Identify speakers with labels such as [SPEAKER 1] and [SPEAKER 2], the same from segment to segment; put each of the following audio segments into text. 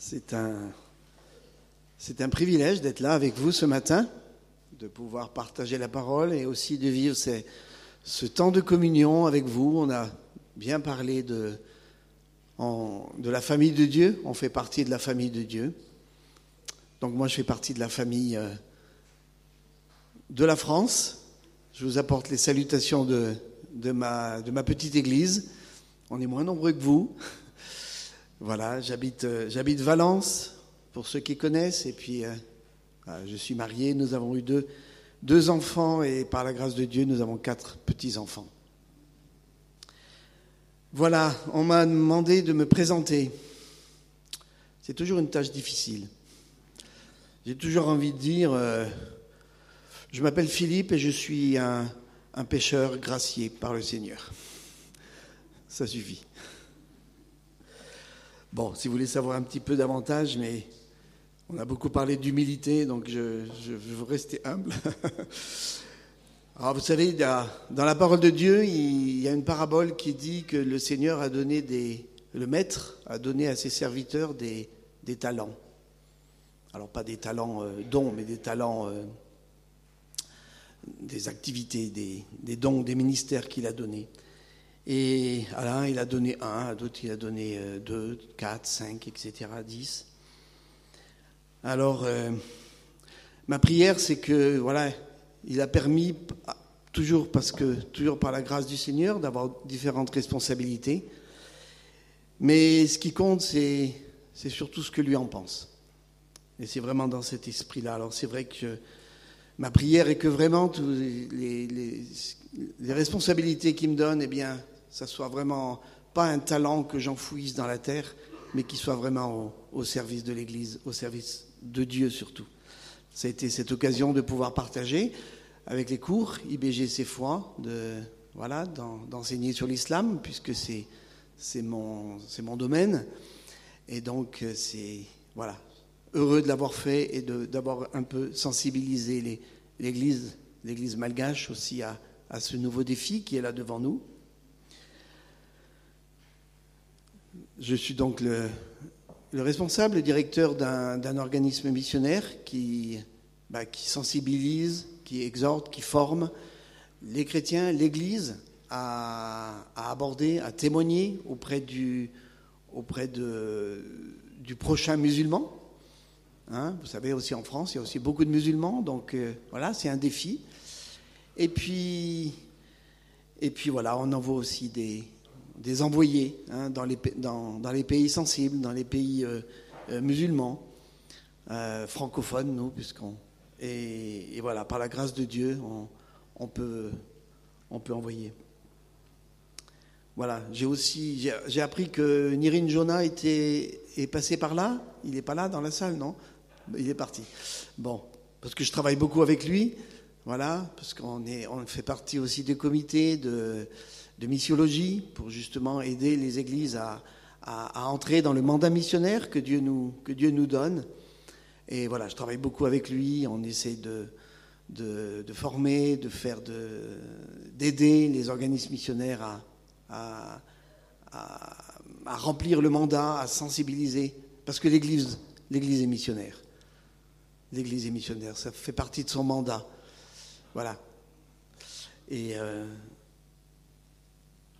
[SPEAKER 1] C'est un, c'est un privilège d'être là avec vous ce matin, de pouvoir partager la parole et aussi de vivre ce temps de communion avec vous. On a bien parlé de, de la famille de Dieu, on fait partie de la famille de Dieu. Donc moi je fais partie de la famille euh, de la France. Je vous apporte les salutations de, de, ma, de ma petite église. On est moins nombreux que vous. Voilà, j'habite, euh, j'habite Valence, pour ceux qui connaissent, et puis euh, je suis marié, nous avons eu deux, deux enfants, et par la grâce de Dieu, nous avons quatre petits-enfants. Voilà, on m'a demandé de me présenter. C'est toujours une tâche difficile. J'ai toujours envie de dire, euh, je m'appelle Philippe et je suis un, un pêcheur gracié par le Seigneur. Ça suffit. Bon, si vous voulez savoir un petit peu davantage, mais on a beaucoup parlé d'humilité, donc je, je, veux rester humble. Alors vous savez, dans la parole de Dieu, il y a une parabole qui dit que le Seigneur a donné des, le Maître a donné à ses serviteurs des, talents. Alors pas des talents euh, dons, mais des talents, euh, des activités, des dons, des ministères qu'il a donnés. Et à l'un, il a donné un, à d'autres, il a donné euh, deux, quatre, cinq, etc., dix. Alors, euh, ma prière, c'est que, voilà, il a permis, toujours parce que, toujours par la grâce du Seigneur, d'avoir différentes responsabilités. Mais ce qui compte, c'est, c'est surtout ce que lui en pense. Et c'est vraiment dans cet esprit-là. Alors, c'est vrai que ma prière est que vraiment, les, les, les responsabilités qu'il me donne, eh bien, ça soit vraiment pas un talent que j'enfouisse dans la terre, mais qui soit vraiment au, service de l'Église, au service de Dieu surtout. Ça a été cette occasion de pouvoir partager avec les cours IBGC foi, de voilà, d'enseigner sur l'islam, puisque c'est mon domaine, et donc c'est voilà heureux de l'avoir fait et d'avoir un peu sensibilisé l'Église l'Église malgache aussi à ce nouveau défi qui est là devant nous. Je suis donc le, le responsable, le directeur d'un organisme missionnaire qui, bah, qui, sensibilise, qui exhorte, qui forme les chrétiens, l'Église à, aborder, à témoigner auprès du, auprès du prochain musulman. Hein, vous savez aussi en France, il y a aussi beaucoup de musulmans, donc euh, voilà, c'est un défi. Et puis, et puis voilà, on envoie aussi des, des envoyés hein, dans, les, pays sensibles, dans les pays euh, euh, musulmans, euh, francophones, nous, puisqu'on. Et, voilà, par la grâce de Dieu, on, peut, on peut envoyer. Voilà, j'ai aussi j'ai appris que Nirin Jonah était, est passé par là. Il n'est pas là dans la salle, non? Il est parti. Bon, parce que je travaille beaucoup avec lui. Voilà, parce qu'on est, on fait partie aussi du comité de, de missiologie pour justement aider les églises à, entrer dans le mandat missionnaire que Dieu nous, que Dieu nous donne. Et voilà, je travaille beaucoup avec lui, on essaie de, de, former, de faire d'aider les organismes missionnaires à, à, à, remplir le mandat, à sensibiliser, parce que l'Église, l'Église est missionnaire. L'Église est missionnaire, ça fait partie de son mandat. Voilà. Et euh,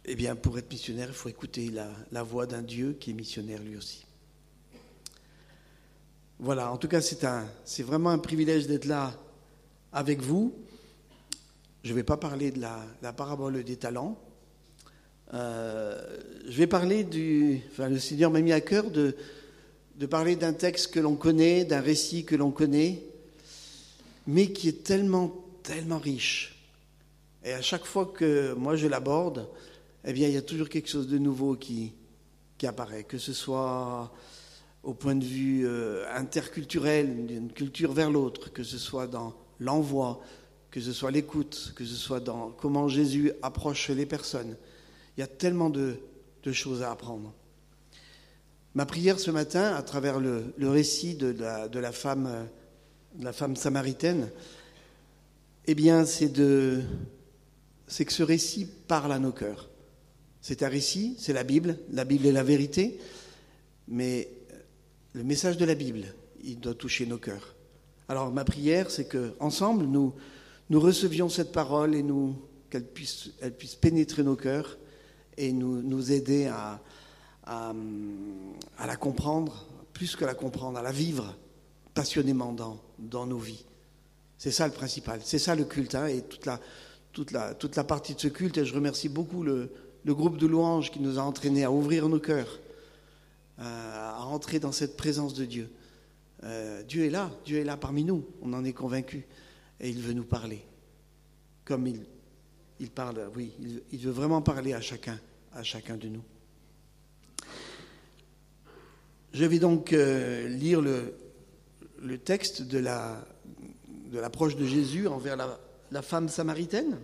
[SPEAKER 1] eh bien, pour être missionnaire, il faut écouter la, voix d'un Dieu qui est missionnaire lui aussi. Voilà, en tout cas, c'est, vraiment un privilège d'être là avec vous. Je ne vais pas parler de la, la parabole des talents. Euh, je vais parler du. Enfin, le Seigneur m'a mis à cœur de, de parler d'un texte que l'on connaît, d'un récit que l'on connaît, mais qui est tellement, tellement riche. Et à chaque fois que moi je l'aborde, eh bien, il y a toujours quelque chose de nouveau qui, apparaît, que ce soit au point de vue euh, interculturel, d'une culture vers l'autre, que ce soit dans l'envoi, que ce soit l'écoute, que ce soit dans comment Jésus approche les personnes. Il y a tellement de, choses à apprendre. Ma prière ce matin, à travers le, récit de la, de la, femme, de la femme samaritaine, eh bien, c'est de, c'est que ce récit parle à nos cœurs. C'est un récit, c'est la Bible, la Bible est la vérité, mais le message de la Bible, il doit toucher nos cœurs. Alors ma prière, c'est que ensemble nous nous recevions cette parole et nous qu'elle puisse, elle puisse pénétrer nos cœurs et nous, nous aider à, à, à, la comprendre, plus que la comprendre, à la vivre passionnément dans, dans nos vies. C'est ça le principal, c'est ça le culte, hein, et toute la, toute, la, toute la partie de ce culte, et je remercie beaucoup le, le groupe de louanges qui nous a entraînés à ouvrir nos cœurs, à, à entrer dans cette présence de Dieu. Euh, Dieu est là, Dieu est là parmi nous, on en est convaincu, et il veut nous parler, comme il, parle, oui, il, veut vraiment parler à chacun, à chacun de nous. Je vais donc euh, lire le, texte de la de l'approche de Jésus envers la, femme samaritaine.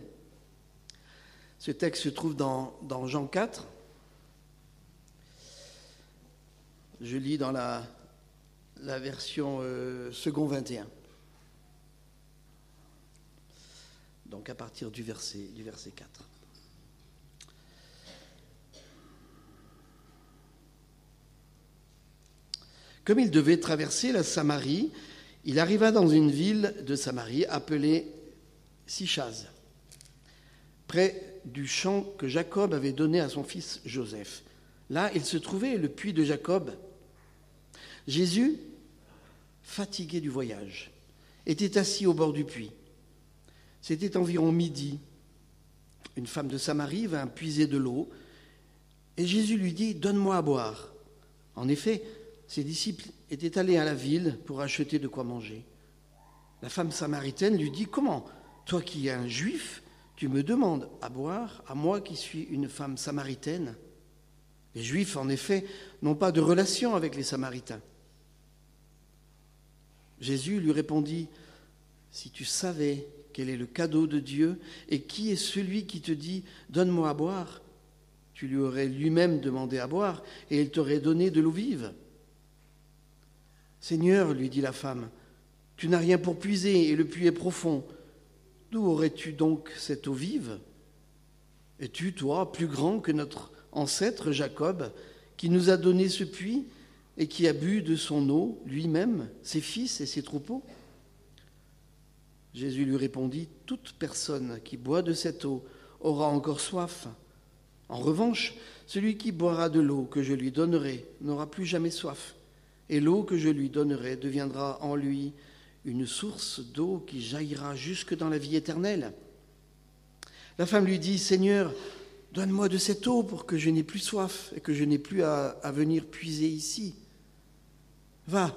[SPEAKER 1] Ce texte se trouve dans, Jean 4. Je lis dans la, version euh, second 21. Donc à partir du verset, du verset 4. Comme il devait traverser la Samarie, il arriva dans une ville de Samarie appelée Sichaz, près du champ que Jacob avait donné à son fils Joseph. Là, il se trouvait le puits de Jacob. Jésus, fatigué du voyage, était assis au bord du puits. C'était environ midi. Une femme de Samarie vint puiser de l'eau et Jésus lui dit Donne-moi à boire. En effet, ses disciples étaient allés à la ville pour acheter de quoi manger. La femme samaritaine lui dit Comment, toi qui es un juif, tu me demandes à boire, à moi qui suis une femme samaritaine Les juifs, en effet, n'ont pas de relation avec les samaritains. Jésus lui répondit Si tu savais quel est le cadeau de Dieu et qui est celui qui te dit Donne-moi à boire, tu lui aurais lui-même demandé à boire et il t'aurait donné de l'eau vive. Seigneur, lui dit la femme, tu n'as rien pour puiser et le puits est profond. D'où aurais-tu donc cette eau vive? Es-tu, toi, plus grand que notre ancêtre Jacob, qui nous a donné ce puits et qui a bu de son eau lui-même, ses fils et ses troupeaux? Jésus lui répondit, Toute personne qui boit de cette eau aura encore soif. En revanche, celui qui boira de l'eau que je lui donnerai n'aura plus jamais soif et l'eau que je lui donnerai deviendra en lui une source d'eau qui jaillira jusque dans la vie éternelle. La femme lui dit, Seigneur, donne-moi de cette eau pour que je n'ai plus soif et que je n'ai plus à, venir puiser ici. Va,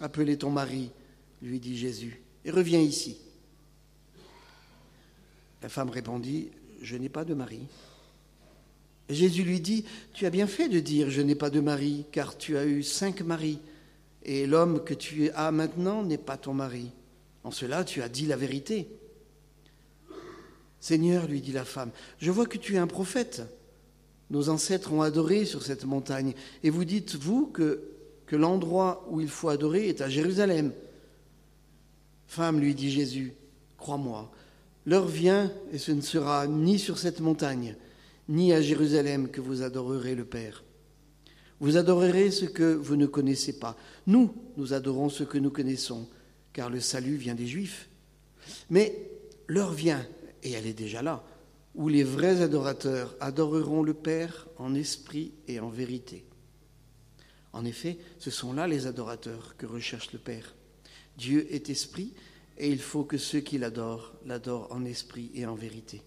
[SPEAKER 1] appeler ton mari, lui dit Jésus, et reviens ici. La femme répondit, Je n'ai pas de mari. Jésus lui dit, Tu as bien fait de dire, Je n'ai pas de mari, car tu as eu cinq maris, et l'homme que tu as maintenant n'est pas ton mari. En cela, tu as dit la vérité. Seigneur, lui dit la femme, je vois que tu es un prophète. Nos ancêtres ont adoré sur cette montagne, et vous dites, vous, que, l'endroit où il faut adorer est à Jérusalem. Femme, lui dit Jésus, crois-moi, l'heure vient, et ce ne sera ni sur cette montagne, ni à Jérusalem que vous adorerez le Père. Vous adorerez ce que vous ne connaissez pas. Nous, nous adorons ce que nous connaissons, car le salut vient des Juifs. Mais l'heure vient, et elle est déjà là, où les vrais adorateurs adoreront le Père en esprit et en vérité. En effet, ce sont là les adorateurs que recherche le Père. Dieu est esprit, et il faut que ceux qui l'adorent l'adorent en esprit et en vérité.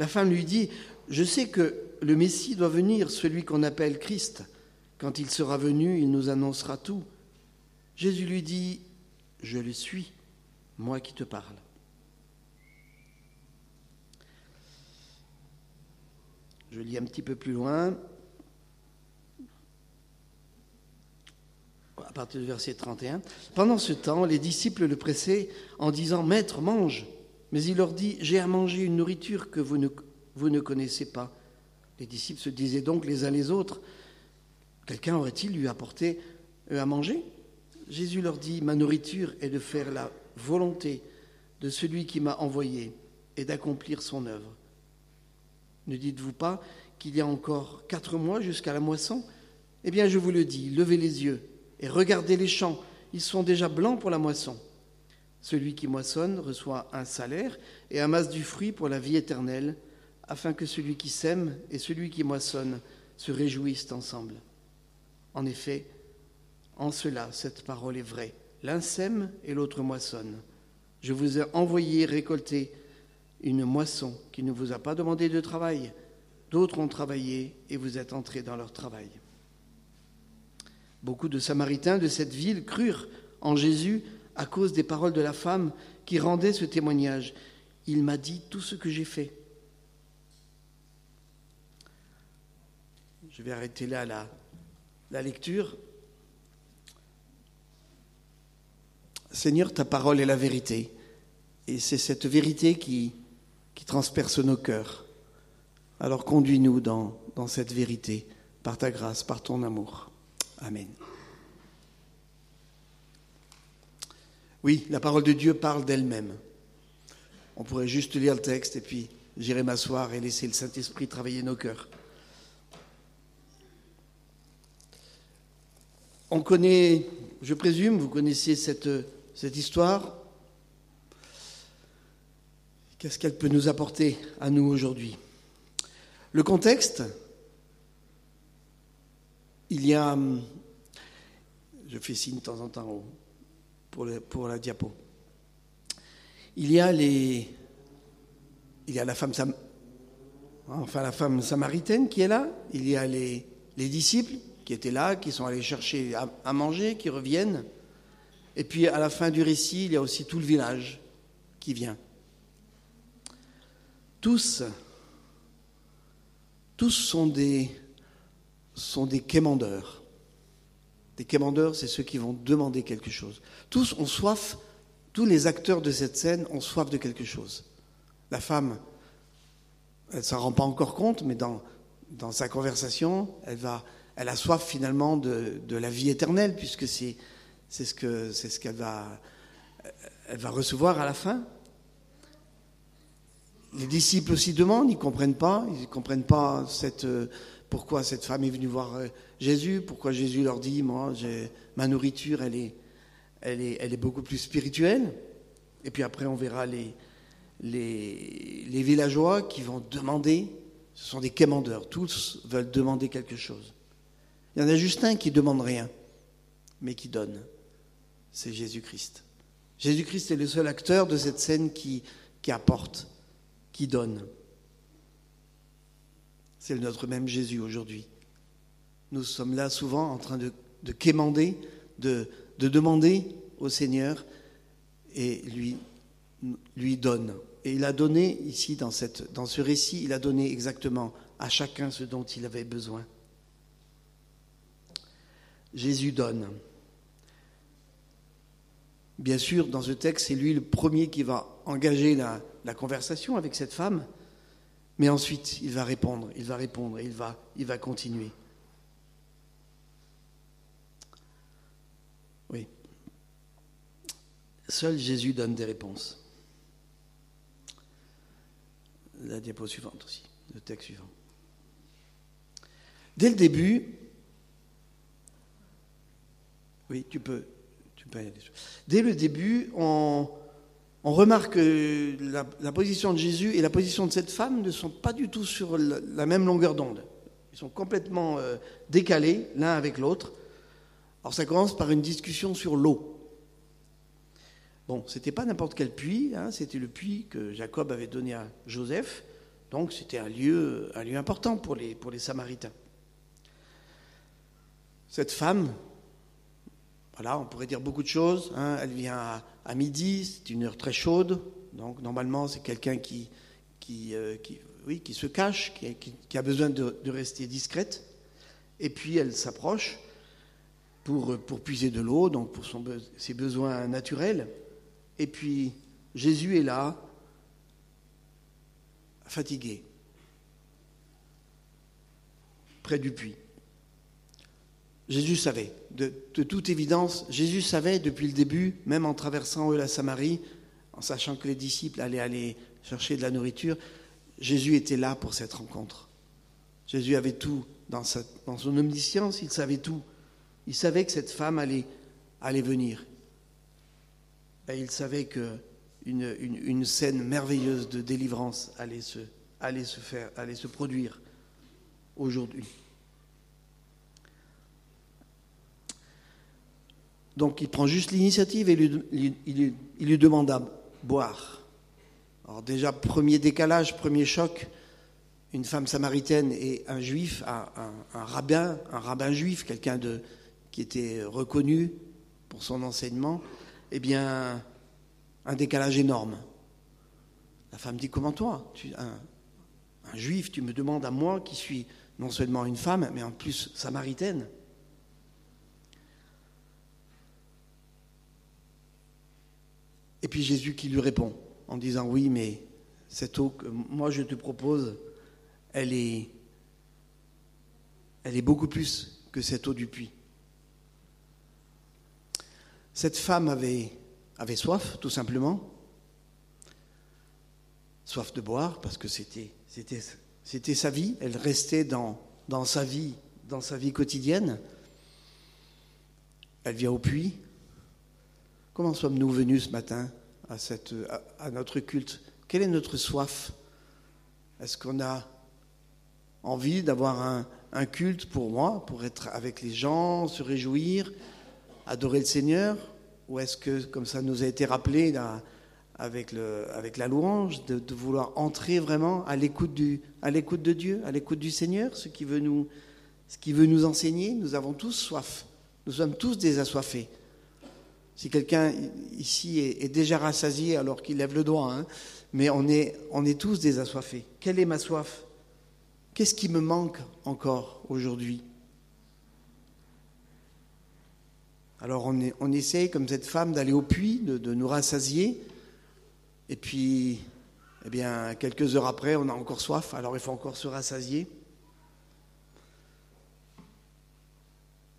[SPEAKER 1] La femme lui dit, je sais que le Messie doit venir, celui qu'on appelle Christ. Quand il sera venu, il nous annoncera tout. Jésus lui dit, je le suis, moi qui te parle. Je lis un petit peu plus loin, à partir du verset 31. Pendant ce temps, les disciples le pressaient en disant, Maître, mange. Mais il leur dit, J'ai à manger une nourriture que vous ne, vous ne connaissez pas. Les disciples se disaient donc les uns les autres, Quelqu'un aurait-il lui apporté à manger? Jésus leur dit, Ma nourriture est de faire la volonté de celui qui m'a envoyé et d'accomplir son œuvre. Ne dites-vous pas qu'il y a encore quatre mois jusqu'à la moisson? Eh bien, je vous le dis, levez les yeux et regardez les champs, ils sont déjà blancs pour la moisson. Celui qui moissonne reçoit un salaire et amasse du fruit pour la vie éternelle, afin que celui qui sème et celui qui moissonne se réjouissent ensemble. En effet, en cela, cette parole est vraie. L'un sème et l'autre moissonne. Je vous ai envoyé récolter une moisson qui ne vous a pas demandé de travail. D'autres ont travaillé et vous êtes entrés dans leur travail. Beaucoup de Samaritains de cette ville crurent en Jésus à cause des paroles de la femme qui rendait ce témoignage. Il m'a dit tout ce que j'ai fait. Je vais arrêter là la, la lecture. Seigneur, ta parole est la vérité. Et c'est cette vérité qui, qui transperce nos cœurs. Alors conduis-nous dans, dans cette vérité, par ta grâce, par ton amour. Amen. Oui, la parole de Dieu parle d'elle-même. On pourrait juste lire le texte et puis j'irai m'asseoir et laisser le Saint-Esprit travailler nos cœurs. On connaît, je présume, vous connaissez cette, cette histoire. Qu'est-ce qu'elle peut nous apporter à nous aujourd'hui? Le contexte, il y a, je fais signe de temps en temps pour, la diapo, il y a les, il y a la femme, enfin la femme samaritaine qui est là, il y a les, les disciples qui étaient là, qui sont allés chercher à, à manger, qui reviennent, et puis à la fin du récit, il y a aussi tout le village qui vient. Tous, tous sont des, sont des quémandeurs. Des quémandeurs, c'est ceux qui vont demander quelque chose. Tous ont soif, tous les acteurs de cette scène ont soif de quelque chose. La femme, elle ne s'en rend pas encore compte, mais dans, sa conversation, elle, a soif finalement de, la vie éternelle, puisque c'est, ce, qu'elle va, va recevoir à la fin. Les disciples aussi demandent, ils ne comprennent pas, ils ne comprennent pas cette, pourquoi cette femme est venue voir Jésus, pourquoi Jésus leur dit, moi, ma nourriture, elle est, elle, beaucoup plus spirituelle. Et puis après, on verra les, villageois qui vont demander, ce sont des quémandeurs, tous veulent demander quelque chose. Il y en a juste un qui ne demande rien, mais qui donne, c'est Jésus-Christ. Jésus-Christ est le seul acteur de cette scène qui apporte qui donne. C'est notre même Jésus aujourd'hui. Nous sommes là souvent en train de, de quémander, de, de demander au Seigneur et lui, lui donne. Et il a donné ici, dans, ce récit, il a donné exactement à chacun ce dont il avait besoin. Jésus donne. Bien sûr, dans ce texte, c'est lui le premier qui va engager la conversation avec cette femme, mais ensuite il va répondre, il va répondre, il va, il va continuer. Oui. Seul Jésus donne des réponses. La diapo suivante aussi, le texte suivant. Dès le début, oui, tu peux, tu peux aller. Dès le début, on, on remarque que la, position de Jésus et la position de cette femme ne sont pas du tout sur la, même longueur d'onde. Ils sont complètement euh, décalés l'un avec l'autre. Alors ça commence par une discussion sur l'eau. Bon, c'était pas n'importe quel puits, hein, c'était le puits que Jacob avait donné à Joseph, donc c'était un lieu, un lieu important pour les, pour les Samaritains. Cette femme, voilà, on pourrait dire beaucoup de choses. Hein. Elle vient à, midi, c'est une heure très chaude. Donc normalement, c'est quelqu'un qui, euh, se cache, qui, a besoin de, rester discrète. Et puis elle s'approche pour, puiser de l'eau, donc pour ses besoins naturels. Et puis Jésus est là, fatigué, près du puits. Jésus savait, de, toute évidence, Jésus savait depuis le début, même en traversant eux la Samarie, en sachant que les disciples allaient aller chercher de la nourriture, Jésus était là pour cette rencontre. Jésus avait tout dans, dans son omniscience, il savait tout. Il savait que cette femme allait, venir. Et il savait que une, une, scène merveilleuse de délivrance allait se, allait se faire, allait se produire aujourd'hui. Donc il prend juste l'initiative et il, il, lui demande à boire. Alors déjà, premier décalage, premier choc, une femme samaritaine et un juif, un, rabbin, un rabbin juif, quelqu'un de, qui était reconnu pour son enseignement, eh bien, un décalage énorme. La femme dit, comment toi, tu, un juif, tu me demandes à moi qui suis non seulement une femme, mais en plus samaritaine Et puis Jésus qui lui répond en disant oui, mais cette eau que moi je te propose, elle est, elle est beaucoup plus que cette eau du puits. Cette femme avait, avait soif, tout simplement. Soif de boire, parce que c'était, sa vie. Elle restait dans, dans sa vie, dans sa vie quotidienne. Elle vient au puits, Comment sommes-nous venus ce matin à, notre culte? Quelle est notre soif? Est-ce qu'on a envie d'avoir un, culte pour moi, pour être avec les gens, se réjouir, adorer le Seigneur? Ou est-ce que, comme ça nous a été rappelé avec, la louange, de, vouloir entrer vraiment à l'écoute, de Dieu, à l'écoute du Seigneur, ce qui, veut nous, veut nous enseigner? Nous avons tous soif. Nous sommes tous des assoiffés. Si quelqu'un ici est, déjà rassasié alors qu'il lève le doigt, hein, mais on est, tous des assoiffés. Quelle est ma soif? Qu'est-ce qui me manque encore aujourd'hui? Alors on, est, on essaye, comme cette femme, d'aller au puits, de, de, nous rassasier, et puis, eh bien, quelques heures après, on a encore soif, alors il faut encore se rassasier.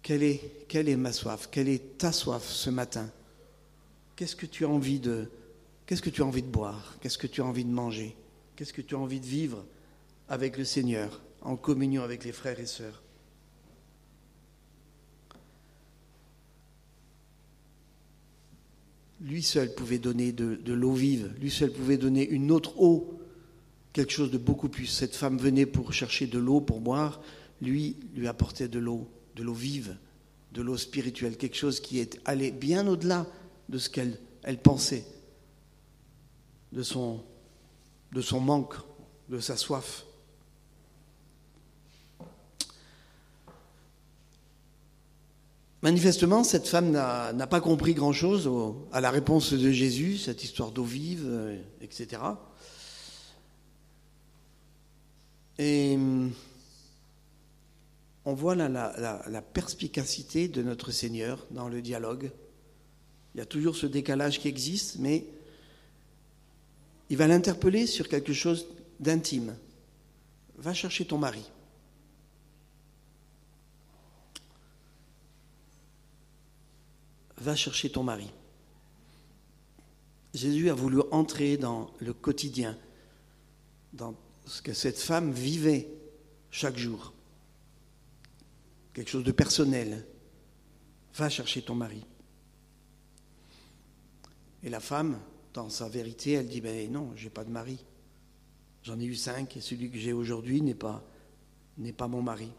[SPEAKER 1] Quelle est, ma soif? Quelle est ta soif ce matin? Qu'est-ce que tu as envie de Qu'est-ce que tu as envie de boire? Qu'est-ce que tu as envie de manger? Qu'est-ce que tu as envie de vivre avec le Seigneur, en communion avec les frères et sœurs? Lui seul pouvait donner de l'eau vive, lui seul pouvait donner une autre eau, quelque chose de beaucoup plus. Cette femme venait pour chercher de l'eau pour boire, lui lui apportait de l'eau de l'eau vive, de l'eau spirituelle, quelque chose qui est allé bien au-delà de ce qu'elle elle pensait, de son, de son manque, de sa soif. Manifestement, cette femme n'a pas compris grand-chose à la réponse de Jésus, cette histoire d'eau vive, euh, etc. Et on voit la, perspicacité de notre Seigneur dans le dialogue. Il y a toujours ce décalage qui existe, mais il va l'interpeller sur quelque chose d'intime. Va chercher ton mari. Va chercher ton mari. Jésus a voulu entrer dans le quotidien, dans ce que cette femme vivait chaque jour quelque chose de personnel. Va chercher ton mari. Et la femme, dans sa vérité, elle dit, ben non, j'ai pas de mari. J'en ai eu cinq et celui que j'ai aujourd'hui n'est pas, n'est pas mon mari.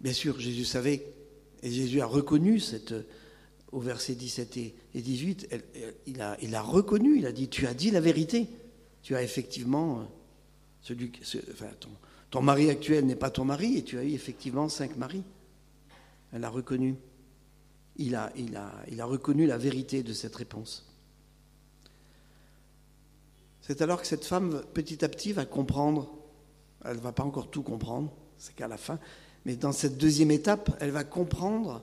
[SPEAKER 1] Bien sûr, Jésus savait, et Jésus a reconnu cette, au verset 17 et 18, il, a, reconnu, il a dit, tu as dit la vérité. Tu as effectivement, euh, celui, enfin, ton, ton mari actuel n'est pas ton mari et tu as eu effectivement cinq maris. Elle a reconnu. Il a, reconnu la vérité de cette réponse. C'est alors que cette femme, petit à petit, va comprendre, elle ne va pas encore tout comprendre, c'est qu'à la fin, mais dans cette deuxième étape, elle va comprendre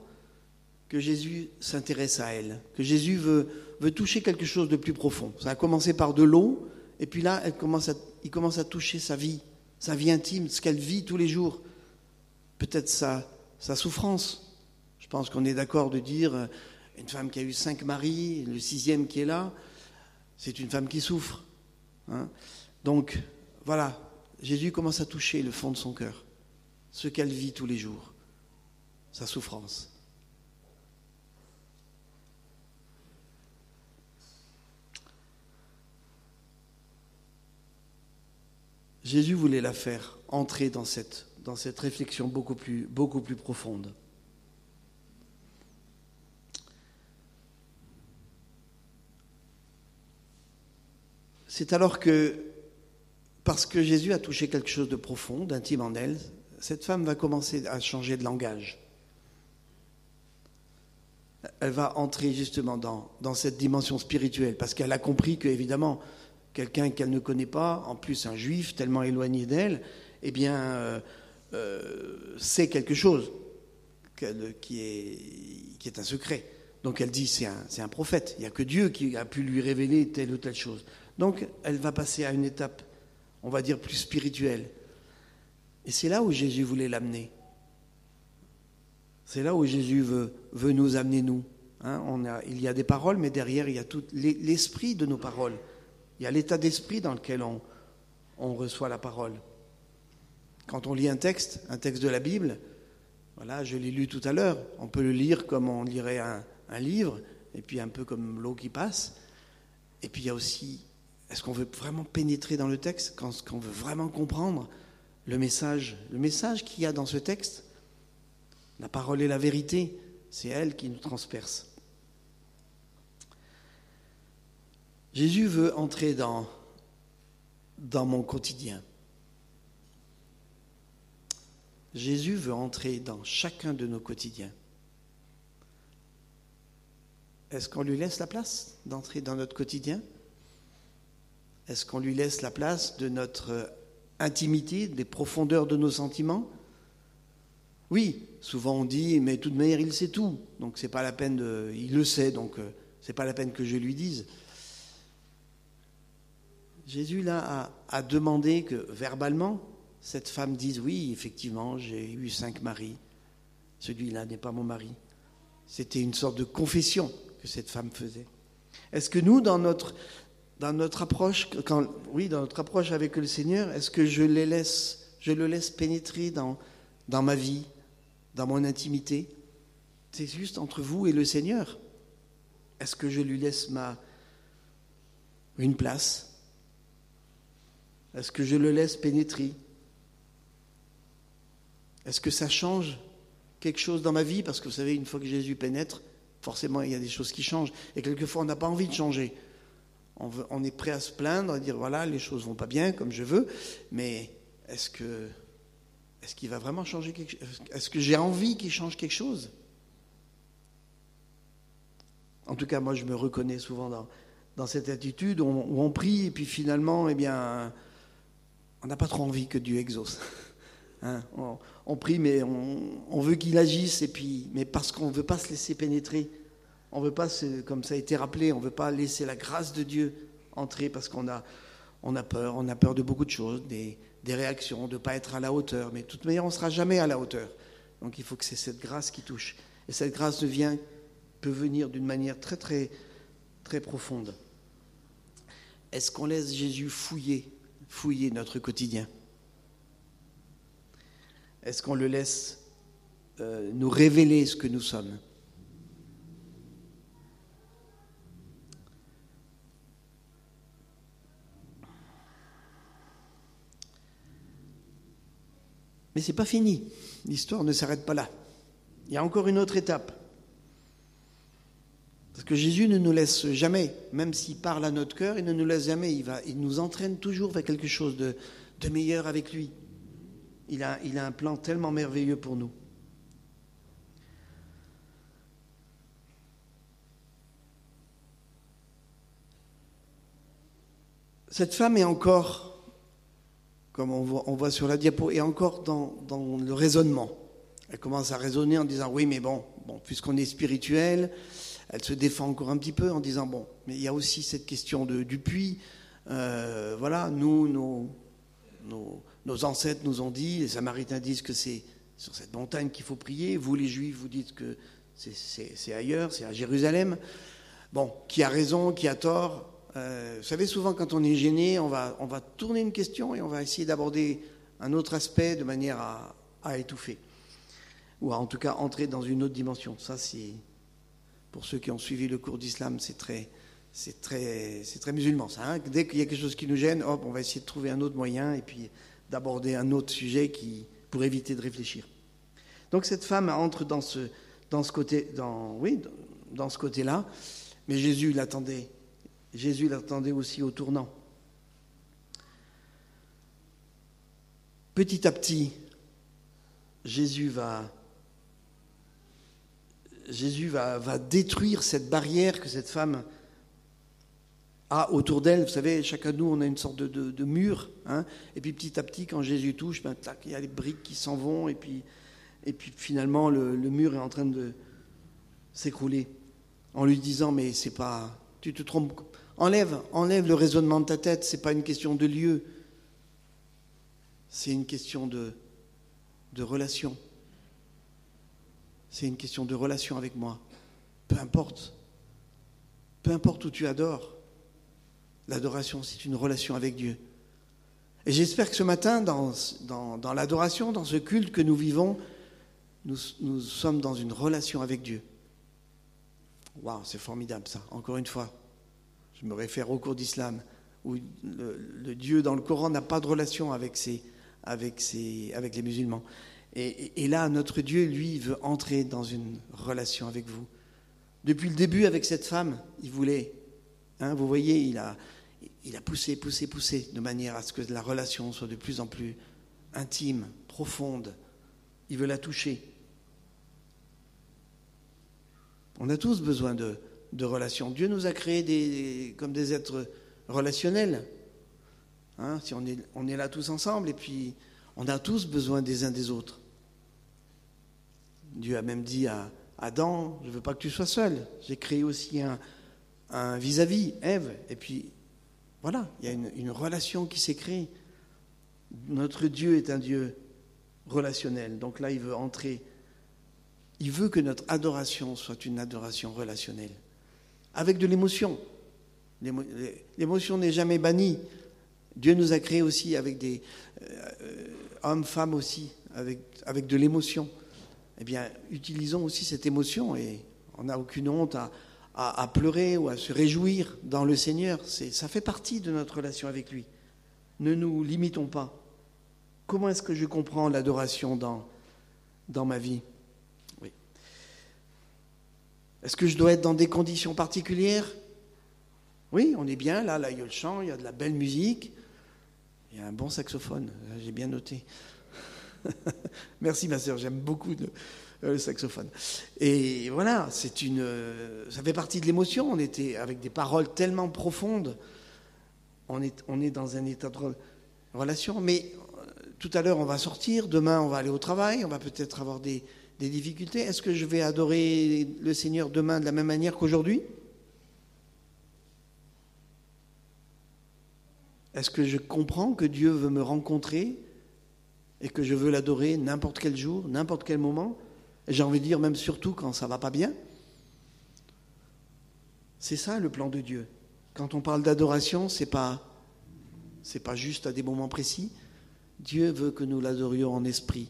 [SPEAKER 1] que Jésus s'intéresse à elle, que Jésus veut, toucher quelque chose de plus profond. Ça a commencé par de l'eau, et puis là, il commence à toucher sa vie, sa vie intime, ce qu'elle vit tous les jours, peut-être sa, sa souffrance. Je pense qu'on est d'accord de dire euh, une femme qui a eu cinq maris, le sixième qui est là, c'est une femme qui souffre. Hein. Donc voilà, Jésus commence à toucher le fond de son cœur, ce qu'elle vit tous les jours, sa souffrance. Jésus voulait la faire entrer dans cette, réflexion beaucoup plus, beaucoup plus profonde. C'est alors que, parce que Jésus a touché quelque chose de profond, d'intime en elle, cette femme va commencer à changer de langage. Elle va entrer justement dans, dans cette dimension spirituelle, parce qu'elle a compris que, évidemment, quelqu'un qu'elle ne connaît pas, en plus un juif tellement éloigné d'elle, eh bien, euh, euh, c'est quelque chose qui est, un secret. Donc elle dit, c'est un, prophète, il n'y a que Dieu qui a pu lui révéler telle ou telle chose. Donc elle va passer à une étape, on va dire, plus spirituelle. Et c'est là où Jésus voulait l'amener. C'est là où Jésus veut, nous amener, nous. Hein, il y a des paroles, mais derrière, il y a tout l'esprit de nos paroles. Il y a l'état d'esprit dans lequel on, reçoit la parole. Quand on lit un texte, un texte de la Bible, voilà, je l'ai lu tout à l'heure, on peut le lire comme on lirait un, livre, et puis un peu comme l'eau qui passe. Et puis il y a aussi, est-ce qu'on veut vraiment pénétrer dans le texte, quand on veut vraiment comprendre le message, le message qu'il y a dans ce texte? La parole est la vérité, c'est elle qui nous transperce. Jésus veut entrer dans, mon quotidien. Jésus veut entrer dans chacun de nos quotidiens. Est-ce qu'on lui laisse la place d'entrer dans notre quotidien? Est-ce qu'on lui laisse la place de notre intimité, des profondeurs de nos sentiments? Oui, souvent on dit, mais de toute manière, il sait tout, donc c'est pas la peine de, il le sait, donc euh, c'est pas la peine que je lui dise. Jésus là a, demandé que verbalement cette femme dise oui, effectivement, j'ai eu cinq maris, celui-là n'est pas mon mari. C'était une sorte de confession que cette femme faisait. Est-ce que nous, dans notre, approche, oui, dans notre approche avec le Seigneur, est-ce que je, les laisse, je le laisse pénétrer dans, dans ma vie, dans mon intimité? C'est juste entre vous et le Seigneur. Est-ce que je lui laisse ma, une place? Est-ce que je le laisse pénétrer? Est-ce que ça change quelque chose dans ma vie? Parce que vous savez, une fois que Jésus pénètre, forcément, il y a des choses qui changent. Et quelquefois, on n'a pas envie de changer. On, est prêt à se plaindre, à dire voilà, les choses vont pas bien comme je veux, mais est-ce que qu'il va vraiment changer quelque chose Est-ce que j'ai envie qu'il change quelque chose? En tout cas, moi, je me reconnais souvent dans, cette attitude où on, prie et puis finalement, eh bien, on n'a pas trop envie que Dieu exauce. Hein, on, prie, mais on, veut qu'il agisse, et puis, mais parce qu'on ne veut pas se laisser pénétrer. On veut pas, comme ça a été rappelé, on ne veut pas laisser la grâce de Dieu entrer parce qu'on a, on a peur. On a peur de beaucoup de choses, des, réactions, de ne pas être à la hauteur. Mais de toute manière, on ne sera jamais à la hauteur. Donc il faut que c'est cette grâce qui touche. Et cette grâce peut venir d'une manière très, très, très profonde. Est-ce qu'on laisse Jésus fouiller fouiller notre quotidien Est-ce qu'on le laisse euh, nous révéler ce que nous sommes? Mais ce n'est pas fini. L'histoire ne s'arrête pas là. Il y a encore une autre étape. Parce que Jésus ne nous laisse jamais, même s'il parle à notre cœur, il ne nous laisse jamais. Il, va, nous entraîne toujours vers quelque chose de, meilleur avec lui. Il a, il a un plan tellement merveilleux pour nous. Cette femme est encore, comme on voit, sur la diapo, est encore dans, dans, le raisonnement. Elle commence à raisonner en disant oui, mais bon, bon puisqu'on est spirituel, elle se défend encore un petit peu en disant bon, mais il y a aussi cette question de, du puits. Euh, voilà, nous, nos, nos, ancêtres nous ont dit, les Samaritains disent que c'est sur cette montagne qu'il faut prier. Vous, les Juifs, vous dites que c'est ailleurs, c'est à Jérusalem. Bon, qui a raison, qui a tort? Euh, vous savez, souvent quand on est gêné, on va, on va tourner une question et on va essayer d'aborder un autre aspect de manière à, à, étouffer. Ou à en tout cas entrer dans une autre dimension. Ça, c'est. Pour ceux qui ont suivi le cours d'islam, c'est très, c'est très, c'est très musulman. Ça, hein. Dès qu'il y a quelque chose qui nous gêne, hop, on va essayer de trouver un autre moyen et puis d'aborder un autre sujet pour éviter de réfléchir. Donc cette femme entre dans ce, dans ce côté, dans, oui, dans ce côté-là, mais Jésus l'attendait Jésus l'attendait aussi au tournant. Petit à petit, Jésus va, Jésus va, détruire cette barrière que cette femme a autour d'elle. Vous savez, chacun de nous, on a une sorte de, mur. Hein. et puis petit à petit, quand Jésus touche, ben, il y a les briques qui s'en vont. Et puis, finalement, le, mur est en train de s'écrouler. En lui disant, mais c'est pas... Tu te trompes Enlève, enlève le raisonnement de ta tête, ce n'est pas une question de lieu, c'est une question de relation. C'est une question de relation avec moi. Peu importe. Peu importe où tu adores. L'adoration, c'est une relation avec Dieu. Et j'espère que ce matin, dans, l'adoration, dans ce culte que nous vivons, nous, sommes dans une relation avec Dieu. Waouh, c'est formidable ça, encore une fois. Je me réfère au cours d'islam, où le, Dieu dans le Coran n'a pas de relation avec les musulmans. Et, là, notre Dieu, lui, veut entrer dans une relation avec vous. Depuis le début, avec cette femme, il voulait. Hein, vous voyez, il a, poussé, poussé, poussé, de manière à ce que la relation soit de plus en plus intime, profonde. Il veut la toucher. On a tous besoin de, relations. Dieu nous a créés comme des êtres relationnels. Hein, on est là tous ensemble, et puis on a tous besoin des uns des autres. Dieu a même dit à Adam, je ne veux pas que tu sois seul. J'ai créé aussi un vis-à-vis, Ève. Et puis, voilà, il y a une, relation qui s'est créée. Notre Dieu est un Dieu relationnel. Donc là, il veut entrer. Il veut que notre adoration soit une adoration relationnelle avec de l'émotion. L'émotion n'est jamais bannie. Dieu nous a créés aussi avec des euh, hommes, femmes aussi, avec de l'émotion. Eh bien, utilisons aussi cette émotion et on n'a aucune honte à, pleurer ou à se réjouir dans le Seigneur. Ça fait partie de notre relation avec lui. Ne nous limitons pas. Comment est-ce que je comprends l'adoration dans, dans ma vie? Est-ce que je dois être dans des conditions particulières? Oui, on est bien, là, là, il y a le chant, il y a de la belle musique, il y a un bon saxophone, j'ai bien noté. Merci ma sœur, j'aime beaucoup euh, le saxophone. Et voilà, c'est une, euh, ça fait partie de l'émotion. On était avec des paroles tellement profondes. On est, on est dans un état de relation. Mais euh, tout à l'heure, on va sortir. Demain, on va aller au travail. On va peut-être avoir des, des difficultés Est-ce que je vais adorer le Seigneur demain de la même manière qu'aujourd'hui? Est-ce que je comprends que Dieu veut me rencontrer et que je veux l'adorer n'importe quel jour, n'importe quel moment Et j'ai envie de dire même surtout quand ça va pas bien C'est ça le plan de Dieu. Quand on parle d'adoration, c'est pas pas juste à des moments précis. Dieu veut que nous l'adorions en esprit,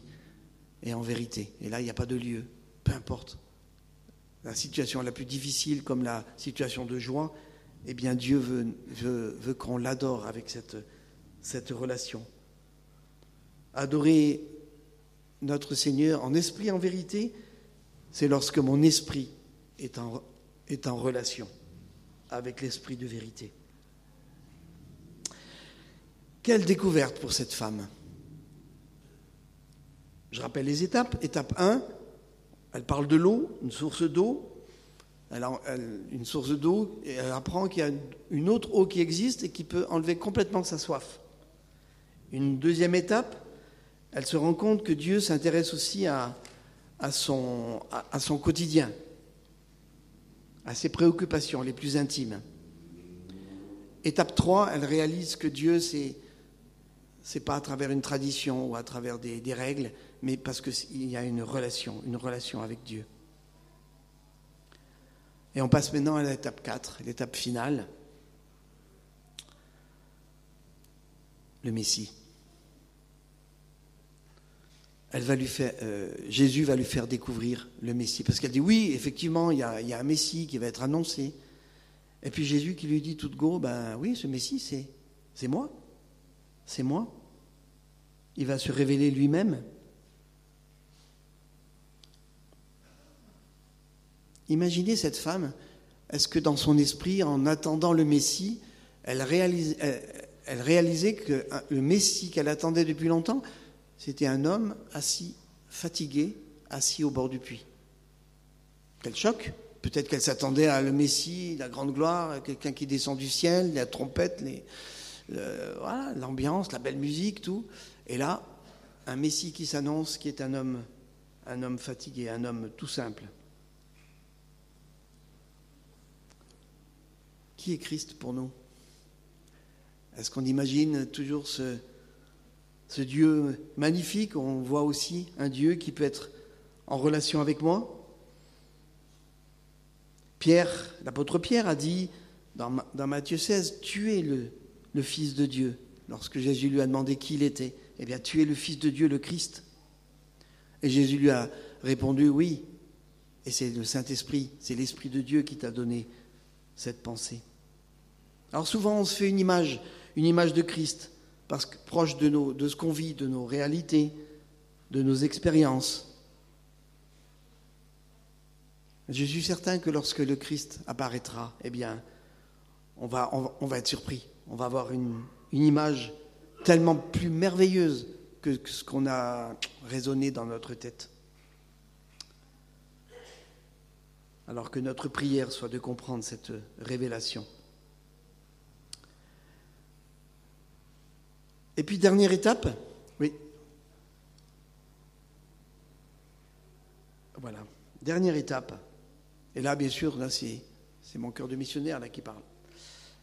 [SPEAKER 1] et en vérité. Et là, il n'y a pas de lieu, peu importe. La situation la plus difficile, comme la situation de joie, eh bien Dieu veut, veut, qu'on l'adore avec cette, cette relation. Adorer notre Seigneur en esprit, en vérité, c'est lorsque mon esprit est en, relation avec l'esprit de vérité. Quelle découverte pour cette femme je rappelle les étapes. Étape 1, elle parle de l'eau, une source d'eau. Une source d'eau et elle apprend qu'il y a une autre eau qui existe et qui peut enlever complètement sa soif. Une deuxième étape, elle se rend compte que Dieu s'intéresse aussi à, son quotidien, à ses préoccupations les plus intimes. Étape 3, elle réalise que Dieu, c'est n'est pas à travers une tradition ou à travers des, des règles, mais parce qu'il y a une relation, une relation avec Dieu. Et on passe maintenant à l'étape 4, l'étape finale. le Messie. Elle va lui faire, euh, Jésus va lui faire découvrir le Messie. Parce qu'elle dit oui, effectivement, il y, a, un Messie qui va être annoncé. Et puis Jésus qui lui dit tout de go, ben oui, ce Messie, c'est, moi. C'est moi. Il va se révéler lui-même. Imaginez cette femme, est-ce que dans son esprit, en attendant le Messie, elle, elle réalisait que le Messie qu'elle attendait depuis longtemps, c'était un homme assis, fatigué, assis au bord du puits. Quel choc Peut-être qu'elle s'attendait à le Messie, la grande gloire, quelqu'un qui descend du ciel, la trompette, l'ambiance, la belle musique, tout. Et là, un Messie qui s'annonce, qui est un homme, un homme fatigué, un homme tout simple. Qui est Christ pour nous? Est-ce qu'on imagine toujours ce, ce Dieu magnifique On voit aussi un Dieu qui peut être en relation avec moi Pierre, l'apôtre Pierre a dit dans, Matthieu 16, tu es le, le Fils de Dieu. Lorsque Jésus lui a demandé qui il était, eh bien, tu es le Fils de Dieu, le Christ. Et Jésus lui a répondu, oui. Et c'est le Saint-Esprit, c'est l'Esprit de Dieu qui t'a donné cette pensée. Alors souvent, on se fait une image, une image de Christ, parce que proche de, ce qu'on vit, de nos réalités, de nos expériences. Je suis certain que lorsque le Christ apparaîtra, eh bien, on va, être surpris. On va avoir une image tellement plus merveilleuse que ce qu'on a raisonné dans notre tête. Alors que notre prière soit de comprendre cette révélation. Et puis dernière étape, oui. Voilà, dernière étape. Et là, bien sûr, là, c'est, mon cœur de missionnaire là qui parle.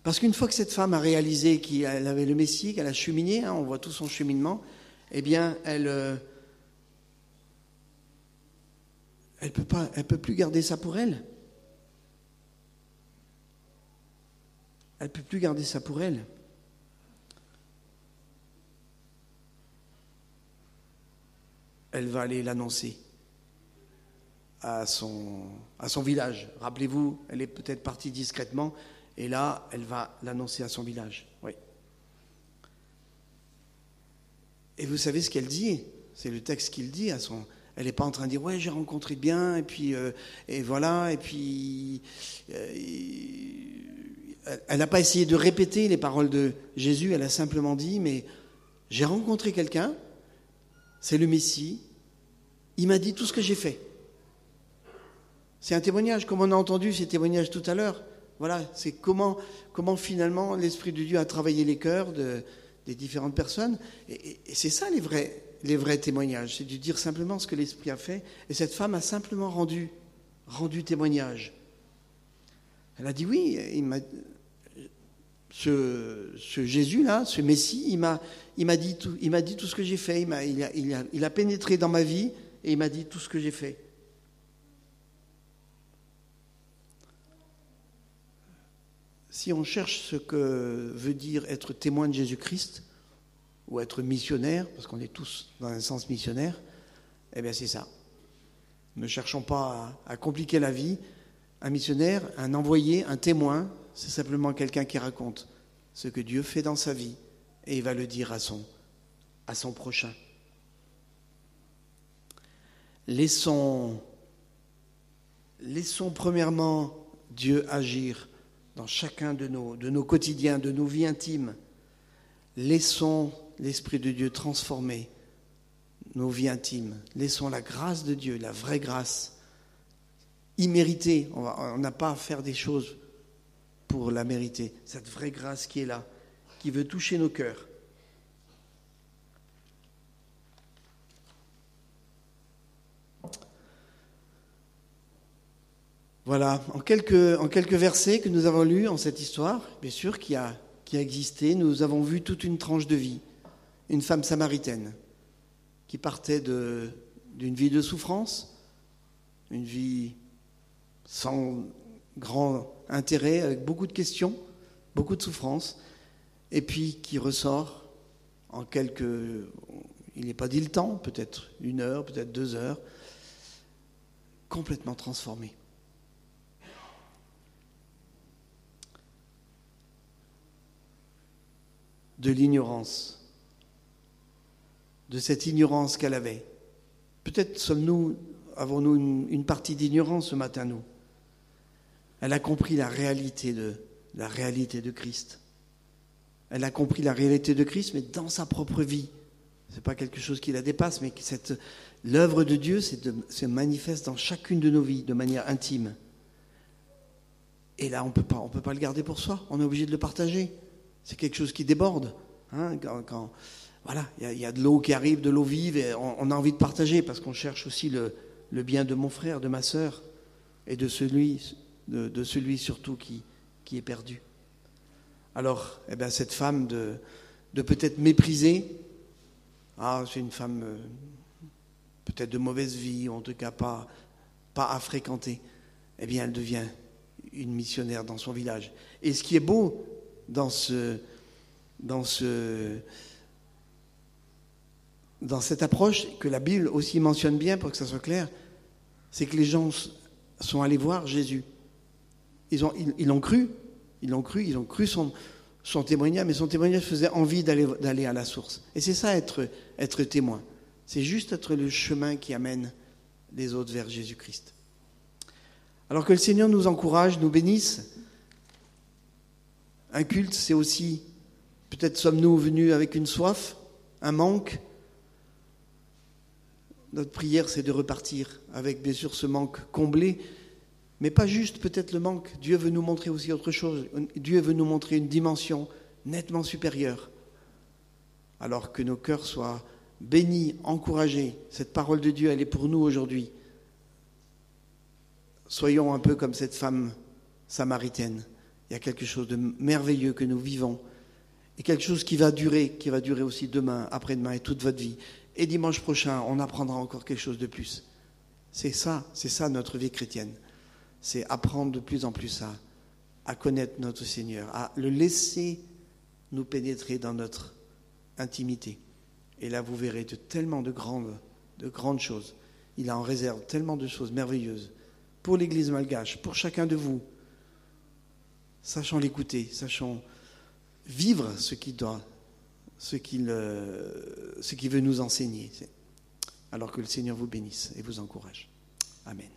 [SPEAKER 1] Parce qu'une fois que cette femme a réalisé qu'elle avait le Messie, qu'elle a cheminé, hein, on voit tout son cheminement, eh bien, elle euh, peut elle peut plus garder ça pour elle. Elle peut plus garder ça pour elle. Elle va aller l'annoncer à son, village. Rappelez-vous, elle est peut-être partie discrètement, et là, elle va l'annoncer à son village. Oui. Et vous savez ce qu'elle dit? C'est le texte qu'il dit à son. Elle n'est pas en train de dire ouais j'ai rencontré bien et puis euh, voilà et puis euh, elle n'a pas essayé de répéter les paroles de Jésus. Elle a simplement dit mais j'ai rencontré quelqu'un, c'est le Messie. Il m'a dit tout ce que j'ai fait. C'est un témoignage, comme on a entendu ces témoignages tout à l'heure. Voilà, c'est comment, finalement l'Esprit de Dieu a travaillé les cœurs de, des différentes personnes. Et, c'est ça les vrais, témoignages, c'est de dire simplement ce que l'Esprit a fait. Et cette femme a simplement rendu, rendu témoignage. Elle a dit oui, ce, Jésus-là, ce Messie, il m'a, dit tout, il m'a dit tout ce que j'ai fait. Il, a, pénétré dans ma vie et il m'a dit tout ce que j'ai fait. si on cherche ce que veut dire être témoin de Jésus-Christ, ou être missionnaire, parce qu'on est tous dans un sens missionnaire, eh bien c'est ça. Ne cherchons pas à, compliquer la vie. Un missionnaire, un envoyé, un témoin, c'est simplement quelqu'un qui raconte ce que Dieu fait dans sa vie et il va le dire à son, prochain. Laissons, laissons premièrement Dieu agir dans chacun de nos, de nos quotidiens, de nos vies intimes. Laissons l'Esprit de Dieu transformer nos vies intimes. Laissons la grâce de Dieu, la vraie grâce, imméritée. On n'a pas à faire des choses pour la mériter. Cette vraie grâce qui est là, qui veut toucher nos cœurs. Voilà, en quelques, en quelques versets que nous avons lus en cette histoire, bien sûr, qui a, qui a existé, nous avons vu toute une tranche de vie. Une femme samaritaine qui partait d'une vie de souffrance, une vie sans grand intérêt, avec beaucoup de questions, beaucoup de souffrances, et puis qui ressort en quelques... Il n'est pas dit le temps, peut-être une heure, peut-être deux heures, complètement transformé. De l'ignorance, de cette ignorance qu'elle avait. Peut-être sommes-nous, avons-nous une, une partie d'ignorance ce matin, nous? Elle a compris la réalité de, Christ. Elle a compris la réalité de Christ, mais dans sa propre vie. Ce n'est pas quelque chose qui la dépasse, mais cette, l'œuvre de Dieu se manifeste dans chacune de nos vies de manière intime. Et là, on on peut pas le garder pour soi. On est obligé de le partager. C'est quelque chose qui déborde. Hein, voilà, il y, a de l'eau qui arrive, de l'eau vive, et on, a envie de partager parce qu'on cherche aussi le, le, bien de mon frère, de ma sœur, et de celui, de, celui surtout qui, qui est perdu. Alors, eh bien, cette femme de, de peut-être mépriser, ah, c'est une femme euh, peut-être de mauvaise vie, ou en tout cas pas, pas à fréquenter, eh bien, elle devient une missionnaire dans son village. Et ce qui est beau dans ce, dans ce, dans cette approche que la Bible aussi mentionne bien pour que ça soit clair, c'est que les gens sont allés voir Jésus. Ils ont, ils, l'ont cru, ils l'ont cru, ils ont cru son, son témoignage, mais son témoignage faisait envie d'aller, d'aller à la source. Et c'est ça être, être témoin. C'est juste être le chemin qui amène les autres vers Jésus-Christ. Alors que le Seigneur nous encourage, nous bénisse. Un culte, c'est aussi, peut-être sommes-nous venus avec une soif, un manque. Notre prière, c'est de repartir avec bien sûr ce manque comblé, mais pas juste peut-être le manque. Dieu veut nous montrer aussi autre chose. Dieu veut nous montrer une dimension nettement supérieure. Alors que nos cœurs soient bénis, encouragés. Cette parole de Dieu, elle est pour nous aujourd'hui. Soyons un peu comme cette femme samaritaine. Il y a quelque chose de merveilleux que nous vivons et quelque chose qui va durer, qui va durer aussi demain, après-demain et toute votre vie. Et dimanche prochain, on apprendra encore quelque chose de plus. C'est ça, c'est ça notre vie chrétienne c'est apprendre de plus en plus à, connaître notre Seigneur, à le laisser nous pénétrer dans notre intimité. Et là, vous verrez tellement de grandes, de grandes choses. Il a en réserve tellement de choses merveilleuses pour l'Église malgache, pour chacun de vous. Sachons l'écouter, sachons vivre ce qu'il doit, ce qu'il, qu'il veut nous enseigner. Alors que le Seigneur vous bénisse et vous encourage. Amen.